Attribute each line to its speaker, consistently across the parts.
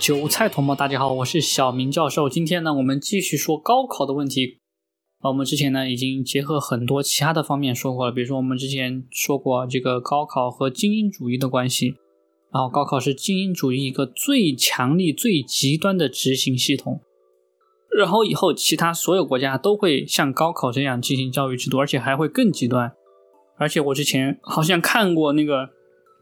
Speaker 1: 韭菜同胞，大家好，我是小明教授。今天呢，我们继续说高考的问题。啊，我们之前呢已经结合很多其他的方面说过了，比如说我们之前说过这个高考和精英主义的关系。然后高考是精英主义一个最强力、最极端的执行系统。然后以后其他所有国家都会像高考这样进行教育制度，而且还会更极端。而且我之前好像看过那个。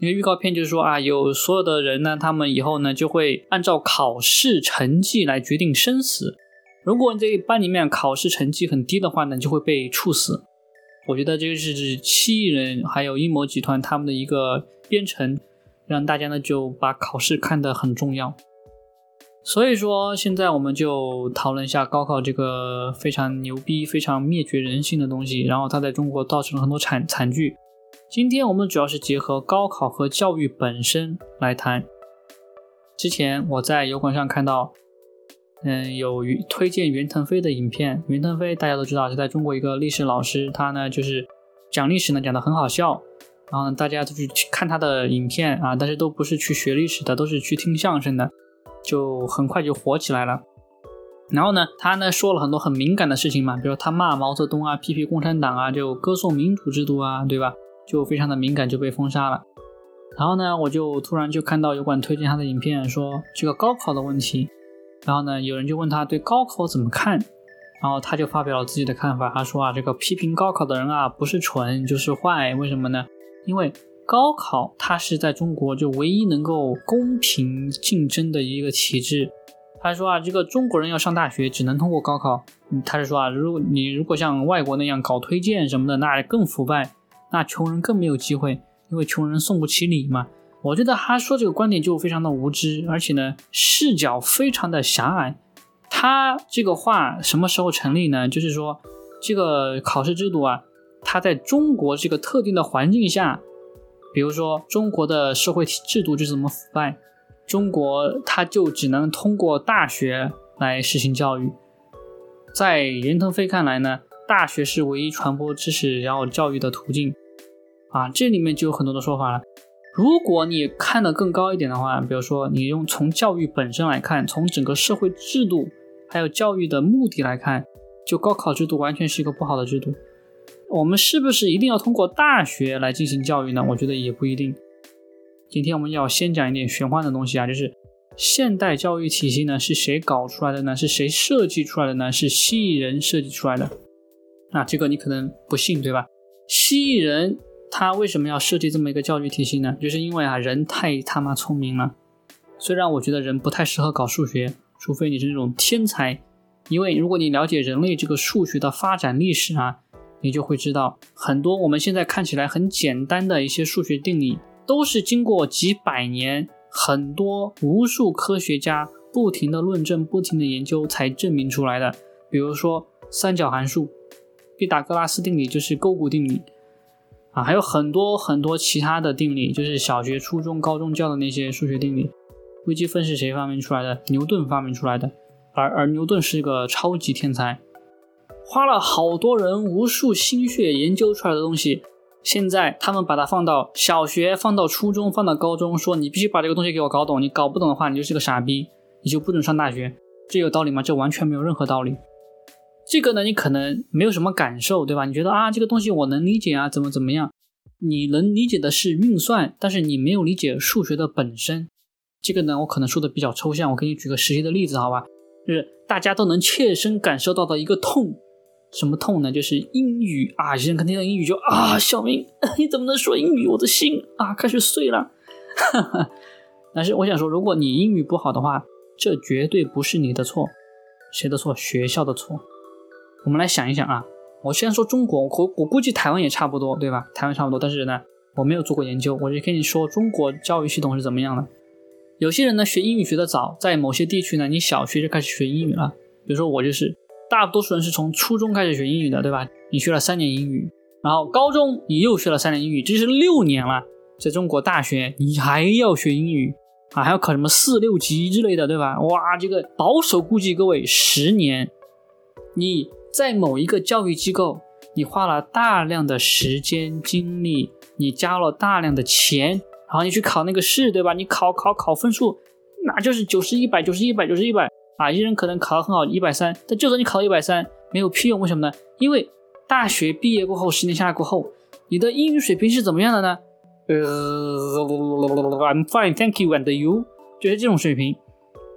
Speaker 1: 那个预告片就是说啊，有所有的人呢，他们以后呢就会按照考试成绩来决定生死。如果你这班里面考试成绩很低的话呢，就会被处死。我觉得这个是七亿人还有阴谋集团他们的一个编程，让大家呢就把考试看得很重要。所以说，现在我们就讨论一下高考这个非常牛逼、非常灭绝人性的东西，然后它在中国造成了很多惨惨剧。今天我们主要是结合高考和教育本身来谈。之前我在油管上看到，嗯，有推荐袁腾飞的影片。袁腾飞大家都知道是在中国一个历史老师，他呢就是讲历史呢讲的很好笑，然后大家都去看他的影片啊，但是都不是去学历史的，都是去听相声的，就很快就火起来了。然后呢，他呢说了很多很敏感的事情嘛，比如他骂毛泽东啊，批评共产党啊，就歌颂民主制度啊，对吧？就非常的敏感，就被封杀了。然后呢，我就突然就看到有管推荐他的影片，说这个高考的问题。然后呢，有人就问他对高考怎么看，然后他就发表了自己的看法。他说啊，这个批评高考的人啊，不是蠢就是坏。为什么呢？因为高考它是在中国就唯一能够公平竞争的一个体制。他说啊，这个中国人要上大学只能通过高考。他是说啊，如果你如果像外国那样搞推荐什么的，那更腐败。那穷人更没有机会，因为穷人送不起礼嘛。我觉得他说这个观点就非常的无知，而且呢视角非常的狭隘。他这个话什么时候成立呢？就是说这个考试制度啊，它在中国这个特定的环境下，比如说中国的社会制度就是这么腐败，中国它就只能通过大学来实行教育。在任腾飞看来呢？大学是唯一传播知识然后教育的途径啊，这里面就有很多的说法了。如果你看得更高一点的话，比如说你用从教育本身来看，从整个社会制度还有教育的目的来看，就高考制度完全是一个不好的制度。我们是不是一定要通过大学来进行教育呢？我觉得也不一定。今天我们要先讲一点玄幻的东西啊，就是现代教育体系呢是谁搞出来的呢？是谁设计出来的呢？是蜥蜴人设计出来的。那这个你可能不信，对吧？蜥蜴人他为什么要设计这么一个教育体系呢？就是因为啊，人太他妈聪明了。虽然我觉得人不太适合搞数学，除非你是那种天才。因为如果你了解人类这个数学的发展历史啊，你就会知道，很多我们现在看起来很简单的一些数学定理，都是经过几百年，很多无数科学家不停的论证、不停的研究才证明出来的。比如说三角函数。毕达哥拉斯定理就是勾股定理啊，还有很多很多其他的定理，就是小学、初中、高中教的那些数学定理。微积分是谁发明出来的？牛顿发明出来的。而而牛顿是一个超级天才，花了好多人无数心血研究出来的东西，现在他们把它放到小学、放到初中、放到高中，说你必须把这个东西给我搞懂，你搞不懂的话，你就是个傻逼，你就不准上大学。这有道理吗？这完全没有任何道理。这个呢，你可能没有什么感受，对吧？你觉得啊，这个东西我能理解啊，怎么怎么样？你能理解的是运算，但是你没有理解数学的本身。这个呢，我可能说的比较抽象，我给你举个实际的例子，好吧？就是大家都能切身感受到的一个痛，什么痛呢？就是英语啊，有些人看听到英语就啊，小明你怎么能说英语？我的心啊开始碎了。但是我想说，如果你英语不好的话，这绝对不是你的错，谁的错？学校的错。我们来想一想啊，我虽然说中国，我我估计台湾也差不多，对吧？台湾差不多，但是呢，我没有做过研究，我就跟你说中国教育系统是怎么样的。有些人呢学英语学得早，在某些地区呢，你小学就开始学英语了。比如说我就是，大多数人是从初中开始学英语的，对吧？你学了三年英语，然后高中你又学了三年英语，这是六年了。在中国大学你还要学英语啊，还要考什么四六级之类的，对吧？哇，这个保守估计各位十年，你。在某一个教育机构，你花了大量的时间精力，你交了大量的钱，然后你去考那个试，对吧？你考考考分数，那就是九十一百九十一百九十一百啊！一人可能考得很好，一百三，但就算你考到一百三，没有屁用，为什么呢？因为大学毕业过后，十年下来过后，你的英语水平是怎么样的呢？呃，I'm fine, thank you, and you，就是这种水平。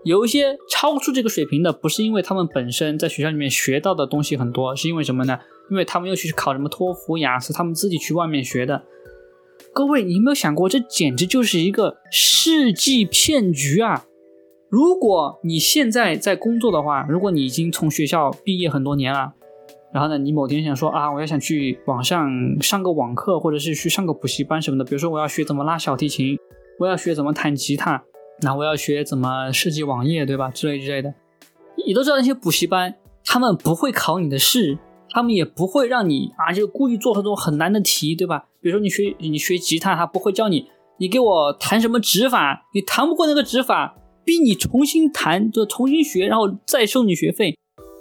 Speaker 1: 有一些超出这个水平的，不是因为他们本身在学校里面学到的东西很多，是因为什么呢？因为他们又去考什么托福、雅思，他们自己去外面学的。各位，你有没有想过，这简直就是一个世纪骗局啊！如果你现在在工作的话，如果你已经从学校毕业很多年了，然后呢，你某天想说啊，我要想去网上上个网课，或者是去上个补习班什么的，比如说我要学怎么拉小提琴，我要学怎么弹吉他。那我要学怎么设计网页，对吧？之类之类的，你都知道那些补习班，他们不会考你的试，他们也不会让你啊，就故意做很多很难的题，对吧？比如说你学你学吉他，他不会教你，你给我弹什么指法，你弹不过那个指法，逼你重新弹，就重新学，然后再收你学费。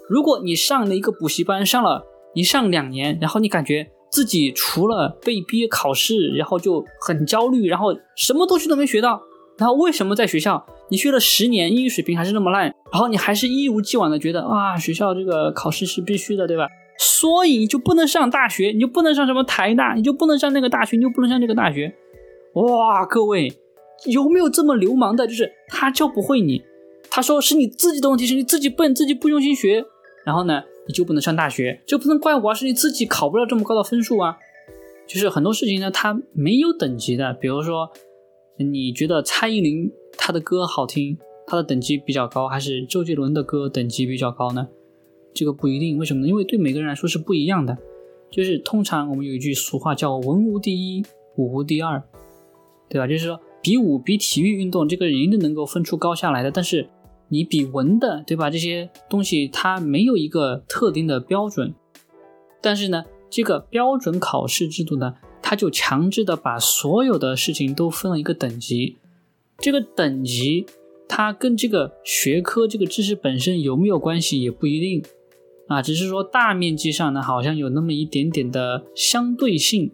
Speaker 1: 如果你上了一个补习班，上了你上两年，然后你感觉自己除了被逼考试，然后就很焦虑，然后什么东西都没学到。然后为什么在学校你学了十年英语水平还是那么烂？然后你还是一如既往的觉得啊学校这个考试是必须的，对吧？所以你就不能上大学，你就不能上什么台大，你就不能上那个大学，你就不能上这个大学。哇，各位有没有这么流氓的？就是他教不会你，他说是你自己的问题，是你自己笨，自己不用心学，然后呢你就不能上大学，就不能怪我，是你自己考不了这么高的分数啊。就是很多事情呢，它没有等级的，比如说。你觉得蔡依林她的歌好听，她的等级比较高，还是周杰伦的歌等级比较高呢？这个不一定，为什么呢？因为对每个人来说是不一样的。就是通常我们有一句俗话叫“文无第一，武无第二”，对吧？就是说比武比体育运动这个一定能够分出高下来的，但是你比文的，对吧？这些东西它没有一个特定的标准。但是呢，这个标准考试制度呢？他就强制的把所有的事情都分了一个等级，这个等级它跟这个学科这个知识本身有没有关系也不一定啊，只是说大面积上呢好像有那么一点点的相对性。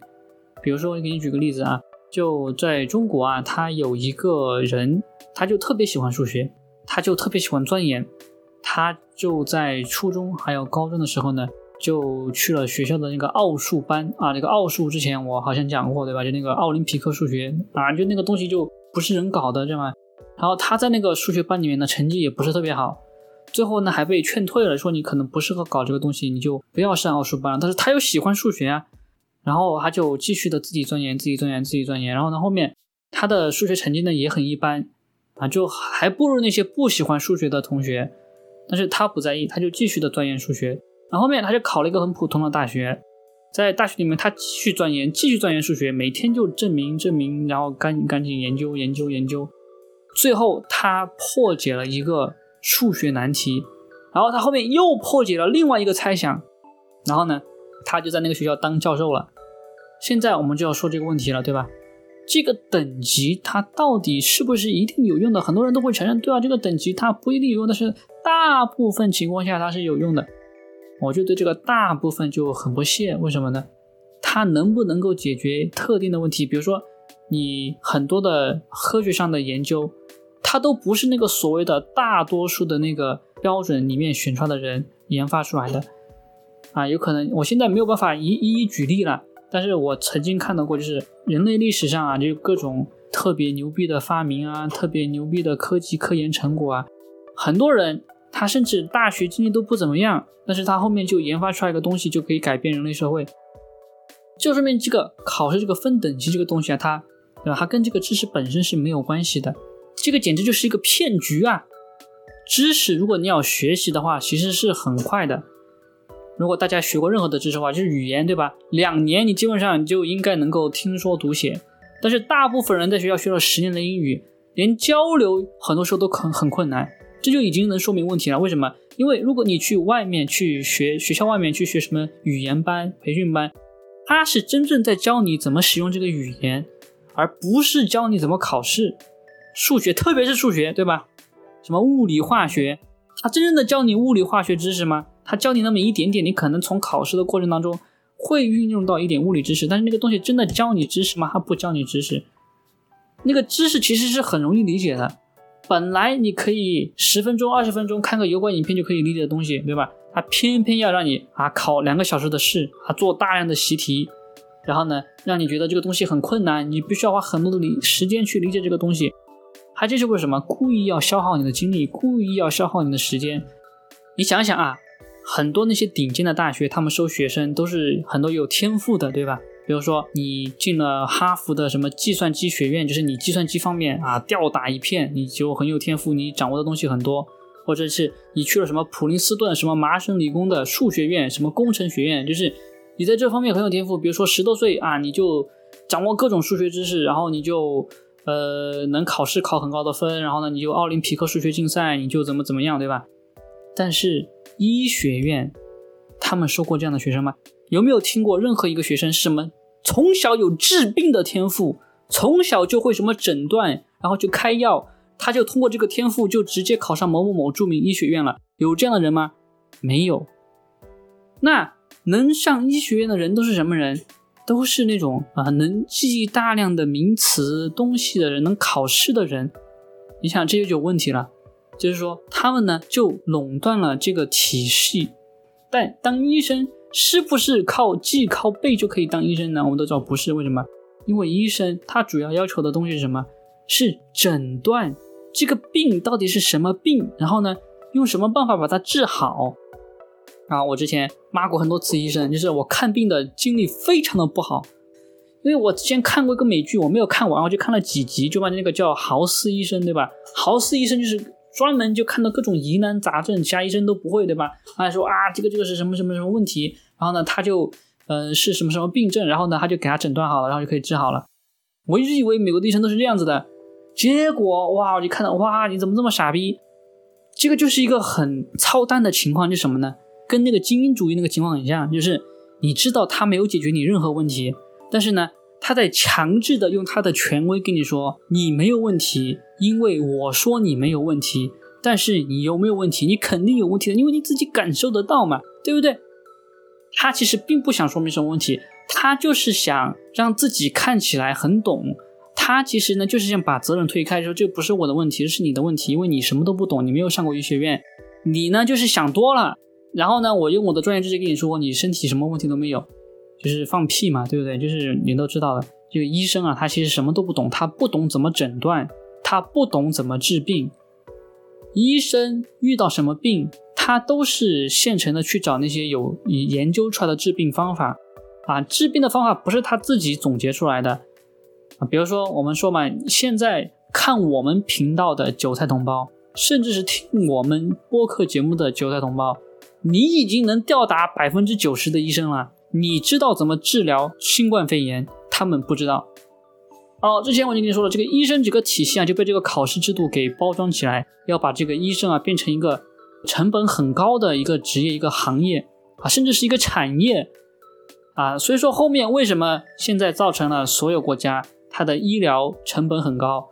Speaker 1: 比如说，我给你举个例子啊，就在中国啊，他有一个人，他就特别喜欢数学，他就特别喜欢钻研，他就在初中还有高中的时候呢。就去了学校的那个奥数班啊，那个奥数之前我好像讲过对吧？就那个奥林匹克数学啊，就那个东西就不是人搞的，知道吗？然后他在那个数学班里面的成绩也不是特别好，最后呢还被劝退了，说你可能不适合搞这个东西，你就不要上奥数班了。但是他又喜欢数学啊，然后他就继续的自己钻研，自己钻研，自己钻研。然后呢后面他的数学成绩呢也很一般啊，就还不如那些不喜欢数学的同学，但是他不在意，他就继续的钻研数学。然后后面他就考了一个很普通的大学，在大学里面他继续钻研，继续钻研数学，每天就证明证明，然后赶赶紧研究研究研究，最后他破解了一个数学难题，然后他后面又破解了另外一个猜想，然后呢，他就在那个学校当教授了。现在我们就要说这个问题了，对吧？这个等级它到底是不是一定有用的？很多人都会承认，对啊，这个等级它不一定有用，但是大部分情况下它是有用的。我就对这个大部分就很不屑，为什么呢？它能不能够解决特定的问题？比如说，你很多的科学上的研究，它都不是那个所谓的大多数的那个标准里面选出来的人研发出来的啊，有可能我现在没有办法一一一举例了，但是我曾经看到过，就是人类历史上啊，就各种特别牛逼的发明啊，特别牛逼的科技科研成果啊，很多人。他甚至大学经历都不怎么样，但是他后面就研发出来一个东西，就可以改变人类社会。就说明这个考试这个分等级这个东西啊，它对吧？它跟这个知识本身是没有关系的。这个简直就是一个骗局啊！知识如果你要学习的话，其实是很快的。如果大家学过任何的知识的话，就是语言对吧？两年你基本上就应该能够听说读写。但是大部分人在学校学了十年的英语，连交流很多时候都很很困难。这就已经能说明问题了。为什么？因为如果你去外面去学，学校外面去学什么语言班、培训班，他是真正在教你怎么使用这个语言，而不是教你怎么考试。数学，特别是数学，对吧？什么物理、化学，他真正的教你物理、化学知识吗？他教你那么一点点，你可能从考试的过程当中会运用到一点物理知识，但是那个东西真的教你知识吗？他不教你知识。那个知识其实是很容易理解的。本来你可以十分钟、二十分钟看个油管影片就可以理解的东西，对吧？他偏偏要让你啊考两个小时的试，啊做大量的习题，然后呢，让你觉得这个东西很困难，你必须要花很多的理时间去理解这个东西。他这是为什么？故意要消耗你的精力，故意要消耗你的时间。你想想啊，很多那些顶尖的大学，他们收学生都是很多有天赋的，对吧？比如说你进了哈佛的什么计算机学院，就是你计算机方面啊吊打一片，你就很有天赋，你掌握的东西很多。或者是你去了什么普林斯顿、什么麻省理工的数学院、什么工程学院，就是你在这方面很有天赋。比如说十多岁啊，你就掌握各种数学知识，然后你就。呃，能考试考很高的分，然后呢，你就奥林匹克数学竞赛，你就怎么怎么样，对吧？但是医学院，他们收过这样的学生吗？有没有听过任何一个学生是什么从小有治病的天赋，从小就会什么诊断，然后就开药，他就通过这个天赋就直接考上某某某著名医学院了？有这样的人吗？没有。那能上医学院的人都是什么人？都是那种啊，能记大量的名词东西的人，能考试的人。你想，这就有问题了。就是说，他们呢就垄断了这个体系。但当医生是不是靠记、靠背就可以当医生呢？我们都知道不是。为什么？因为医生他主要要求的东西是什么？是诊断这个病到底是什么病，然后呢，用什么办法把它治好。啊，我之前骂过很多次医生，就是我看病的经历非常的不好，因为我之前看过一个美剧，我没有看完，我就看了几集，就把那个叫豪斯医生，对吧？豪斯医生就是专门就看到各种疑难杂症，其他医生都不会，对吧？他说啊，这个这个是什么什么什么问题，然后呢，他就呃是什么什么病症，然后呢，他就给他诊断好了，然后就可以治好了。我一直以为美国的医生都是这样子的，结果哇，我就看到哇，你怎么这么傻逼？这个就是一个很操蛋的情况，就什么呢？跟那个精英主义那个情况很像，就是你知道他没有解决你任何问题，但是呢，他在强制的用他的权威跟你说你没有问题，因为我说你没有问题，但是你有没有问题？你肯定有问题的，因为你自己感受得到嘛，对不对？他其实并不想说明什么问题，他就是想让自己看起来很懂，他其实呢就是想把责任推开，说这不是我的问题，是你的问题，因为你什么都不懂，你没有上过医学院，你呢就是想多了。然后呢，我用我的专业知识跟你说，你身体什么问题都没有，就是放屁嘛，对不对？就是你都知道的，这个医生啊，他其实什么都不懂，他不懂怎么诊断，他不懂怎么治病。医生遇到什么病，他都是现成的去找那些有研究出来的治病方法啊，治病的方法不是他自己总结出来的啊。比如说我们说嘛，现在看我们频道的韭菜同胞，甚至是听我们播客节目的韭菜同胞。你已经能吊打百分之九十的医生了，你知道怎么治疗新冠肺炎？他们不知道。哦，之前我就跟你说了，这个医生这个体系啊，就被这个考试制度给包装起来，要把这个医生啊变成一个成本很高的一个职业、一个行业啊，甚至是一个产业啊。所以说后面为什么现在造成了所有国家它的医疗成本很高，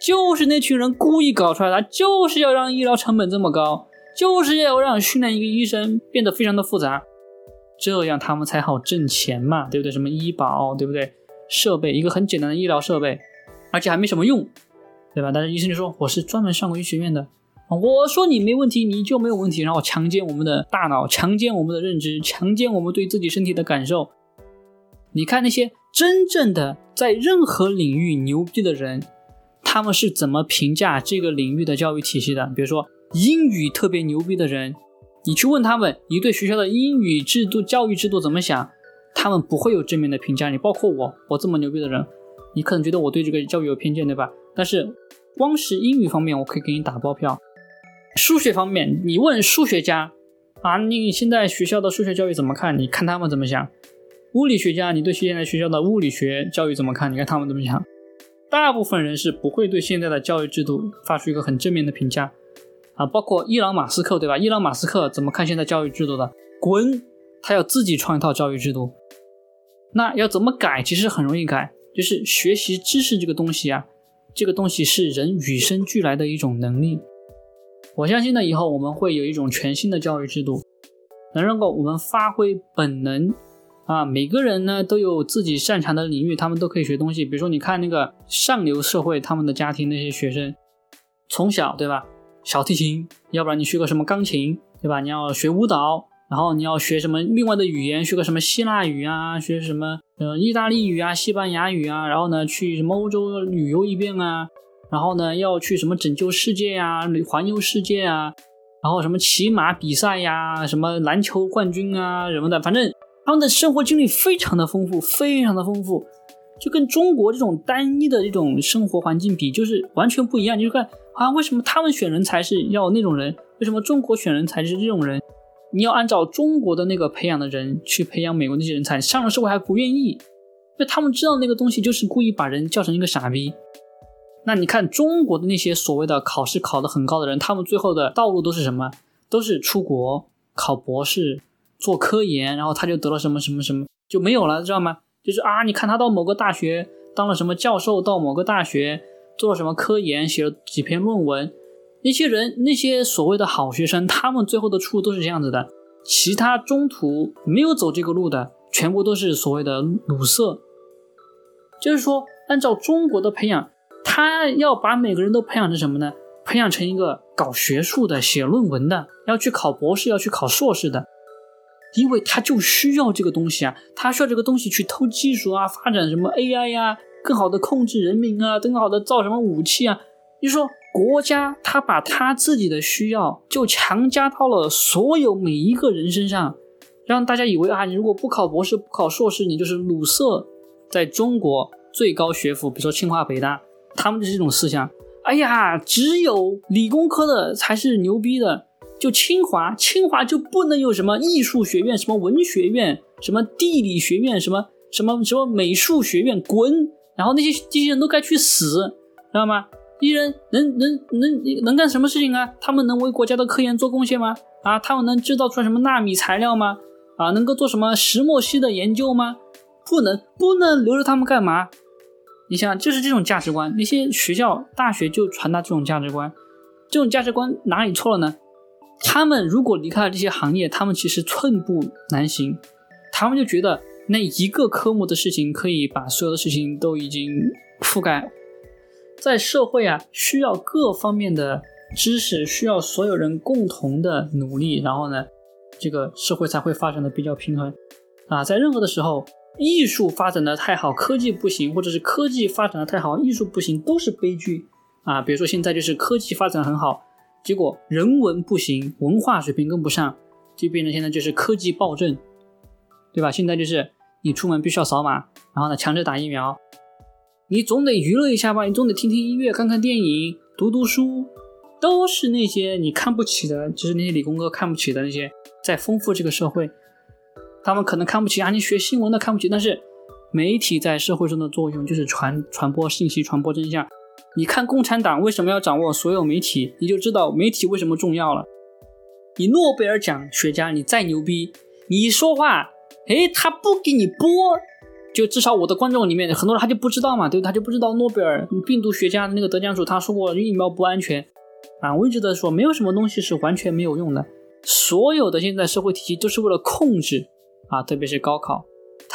Speaker 1: 就是那群人故意搞出来的，就是要让医疗成本这么高。就是要让训练一个医生变得非常的复杂，这样他们才好挣钱嘛，对不对？什么医保，对不对？设备一个很简单的医疗设备，而且还没什么用，对吧？但是医生就说我是专门上过医学院的，我说你没问题，你就没有问题，然后强奸我们的大脑，强奸我们的认知，强奸我们对自己身体的感受。你看那些真正的在任何领域牛逼的人，他们是怎么评价这个领域的教育体系的？比如说。英语特别牛逼的人，你去问他们，你对学校的英语制度、教育制度怎么想？他们不会有正面的评价。你包括我，我这么牛逼的人，你可能觉得我对这个教育有偏见，对吧？但是光是英语方面，我可以给你打包票。数学方面，你问数学家啊，你现在学校的数学教育怎么看？你看他们怎么想？物理学家，你对现在学校的物理学教育怎么看？你看他们怎么想？大部分人是不会对现在的教育制度发出一个很正面的评价。啊，包括伊朗马斯克，对吧？伊朗马斯克怎么看现在教育制度的？滚！他要自己创一套教育制度。那要怎么改？其实很容易改，就是学习知识这个东西啊，这个东西是人与生俱来的一种能力。我相信呢，以后我们会有一种全新的教育制度，能让够我们发挥本能啊。每个人呢都有自己擅长的领域，他们都可以学东西。比如说，你看那个上流社会，他们的家庭那些学生。从小对吧，小提琴，要不然你学个什么钢琴，对吧？你要学舞蹈，然后你要学什么另外的语言，学个什么希腊语啊，学什么呃意大利语啊、西班牙语啊，然后呢去什么欧洲旅游一遍啊，然后呢要去什么拯救世界呀、环游世界啊，然后什么骑马比赛呀、什么篮球冠军啊什么的，反正他们的生活经历非常的丰富，非常的丰富。就跟中国这种单一的这种生活环境比，就是完全不一样。你就看啊，为什么他们选人才是要那种人？为什么中国选人才是这种人？你要按照中国的那个培养的人去培养美国那些人才，上了社会还不愿意，因为他们知道那个东西就是故意把人叫成一个傻逼。那你看中国的那些所谓的考试考得很高的人，他们最后的道路都是什么？都是出国考博士、做科研，然后他就得了什么什么什么就没有了，知道吗？就是啊，你看他到某个大学当了什么教授，到某个大学做了什么科研，写了几篇论文。那些人，那些所谓的好学生，他们最后的出路都是这样子的。其他中途没有走这个路的，全部都是所谓的鲁色。就是说，按照中国的培养，他要把每个人都培养成什么呢？培养成一个搞学术的、写论文的，要去考博士，要去考硕士的。因为他就需要这个东西啊，他需要这个东西去偷技术啊，发展什么 AI 呀，更好的控制人民啊，更好的造什么武器啊。你说国家他把他自己的需要就强加到了所有每一个人身上，让大家以为啊，你如果不考博士、不考硕士，你就是鲁瑟。在中国最高学府，比如说清华、北大，他们就是这种思想。哎呀，只有理工科的才是牛逼的。就清华，清华就不能有什么艺术学院、什么文学院、什么地理学院、什么什么什么美术学院，滚！然后那些这些人都该去死，知道吗？这些人能能能能干什么事情啊？他们能为国家的科研做贡献吗？啊，他们能制造出来什么纳米材料吗？啊，能够做什么石墨烯的研究吗？不能，不能留着他们干嘛？你想，就是这种价值观，那些学校、大学就传达这种价值观，这种价值观哪里错了呢？他们如果离开了这些行业，他们其实寸步难行。他们就觉得那一个科目的事情可以把所有的事情都已经覆盖。在社会啊，需要各方面的知识，需要所有人共同的努力，然后呢，这个社会才会发展的比较平衡。啊，在任何的时候，艺术发展的太好，科技不行，或者是科技发展的太好，艺术不行，都是悲剧。啊，比如说现在就是科技发展很好。结果人文不行，文化水平跟不上，就变成现在就是科技暴政，对吧？现在就是你出门必须要扫码，然后呢强制打疫苗，你总得娱乐一下吧，你总得听听音乐、看看电影、读读书，都是那些你看不起的，就是那些理工科看不起的那些，在丰富这个社会。他们可能看不起啊，你学新闻的看不起，但是媒体在社会中的作用就是传传播信息、传播真相。你看共产党为什么要掌握所有媒体，你就知道媒体为什么重要了。你诺贝尔奖学家，你再牛逼，你说话，哎，他不给你播，就至少我的观众里面很多人他就不知道嘛，对他就不知道诺贝尔病毒学家的那个得奖主他说过疫苗不安全啊。我一直在说，没有什么东西是完全没有用的，所有的现在社会体系都是为了控制啊，特别是高考。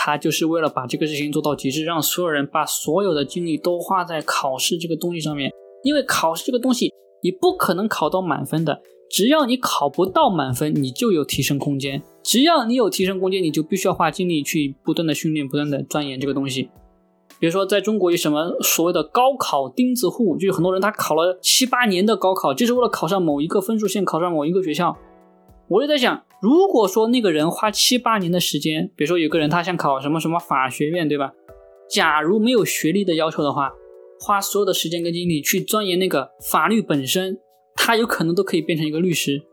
Speaker 1: 他就是为了把这个事情做到极致，让所有人把所有的精力都花在考试这个东西上面。因为考试这个东西，你不可能考到满分的。只要你考不到满分，你就有提升空间。只要你有提升空间，你就必须要花精力去不断的训练、不断的钻研这个东西。比如说，在中国有什么所谓的高考钉子户，就是很多人他考了七八年的高考，就是为了考上某一个分数线，考上某一个学校。我就在想，如果说那个人花七八年的时间，比如说有个人他想考什么什么法学院，对吧？假如没有学历的要求的话，花所有的时间跟精力去钻研那个法律本身，他有可能都可以变成一个律师。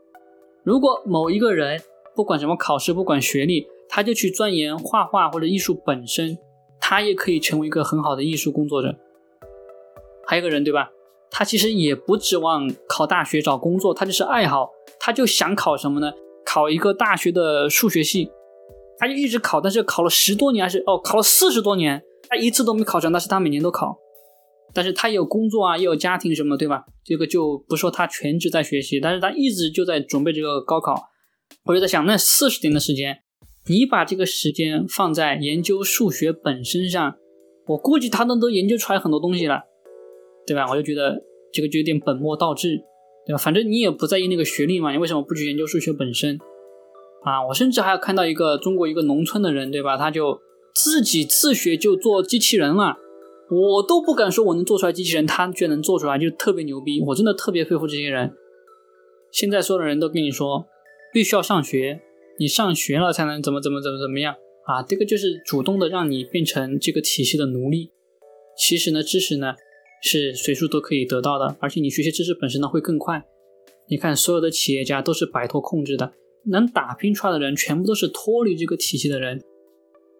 Speaker 1: 如果某一个人不管什么考试，不管学历，他就去钻研画画或者艺术本身，他也可以成为一个很好的艺术工作者。还有个人，对吧？他其实也不指望考大学找工作，他就是爱好。他就想考什么呢？考一个大学的数学系，他就一直考，但是考了十多年还是哦，考了四十多年，他一次都没考上，但是他每年都考，但是他也有工作啊，也有家庭什么，对吧？这个就不说他全职在学习，但是他一直就在准备这个高考。我就在想，那四十年的时间，你把这个时间放在研究数学本身上，我估计他能都研究出来很多东西了，对吧？我就觉得。这个就有点本末倒置，对吧？反正你也不在意那个学历嘛，你为什么不去研究数学本身？啊，我甚至还有看到一个中国一个农村的人，对吧？他就自己自学就做机器人了，我都不敢说我能做出来机器人，他居然能做出来，就特别牛逼。我真的特别佩服这些人。现在所有的人都跟你说，必须要上学，你上学了才能怎么怎么怎么怎么样啊？这个就是主动的让你变成这个体系的奴隶。其实呢，知识呢是随处都可以得到的，而且你学习知识本身呢会更快。你看，所有的企业家都是摆脱控制的，能打拼出来的人全部都是脱离这个体系的人。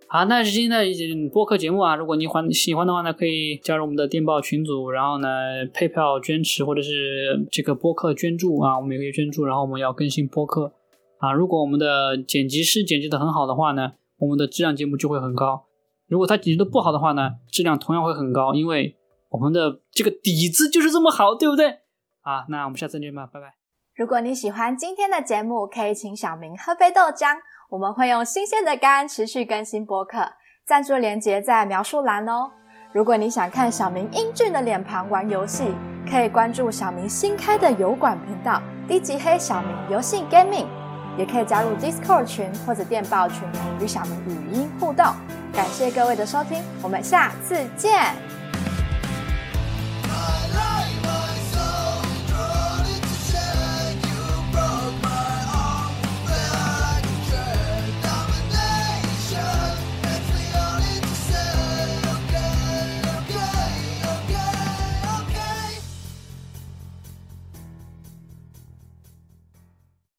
Speaker 1: 好，那是今天的播客节目啊。如果你欢喜欢的话呢，可以加入我们的电报群组，然后呢，配票捐持或者是这个播客捐助啊，我们也可以捐助。然后我们要更新播客啊。如果我们的剪辑师剪辑的很好的话呢，我们的质量节目就会很高。如果他剪辑的不好的话呢，质量同样会很高，因为我们的这个底子就是这么好，对不对？啊，那我们下次见吧，拜拜。
Speaker 2: 如果你喜欢今天的节目，可以请小明喝杯豆浆。我们会用新鲜的肝持续更新播客，赞助连接在描述栏哦。如果你想看小明英俊的脸庞玩游戏，可以关注小明新开的油管频道“低级黑小明游戏 Gaming”，也可以加入 Discord 群或者电报群与小明语音互动。感谢各位的收听，我们下次见。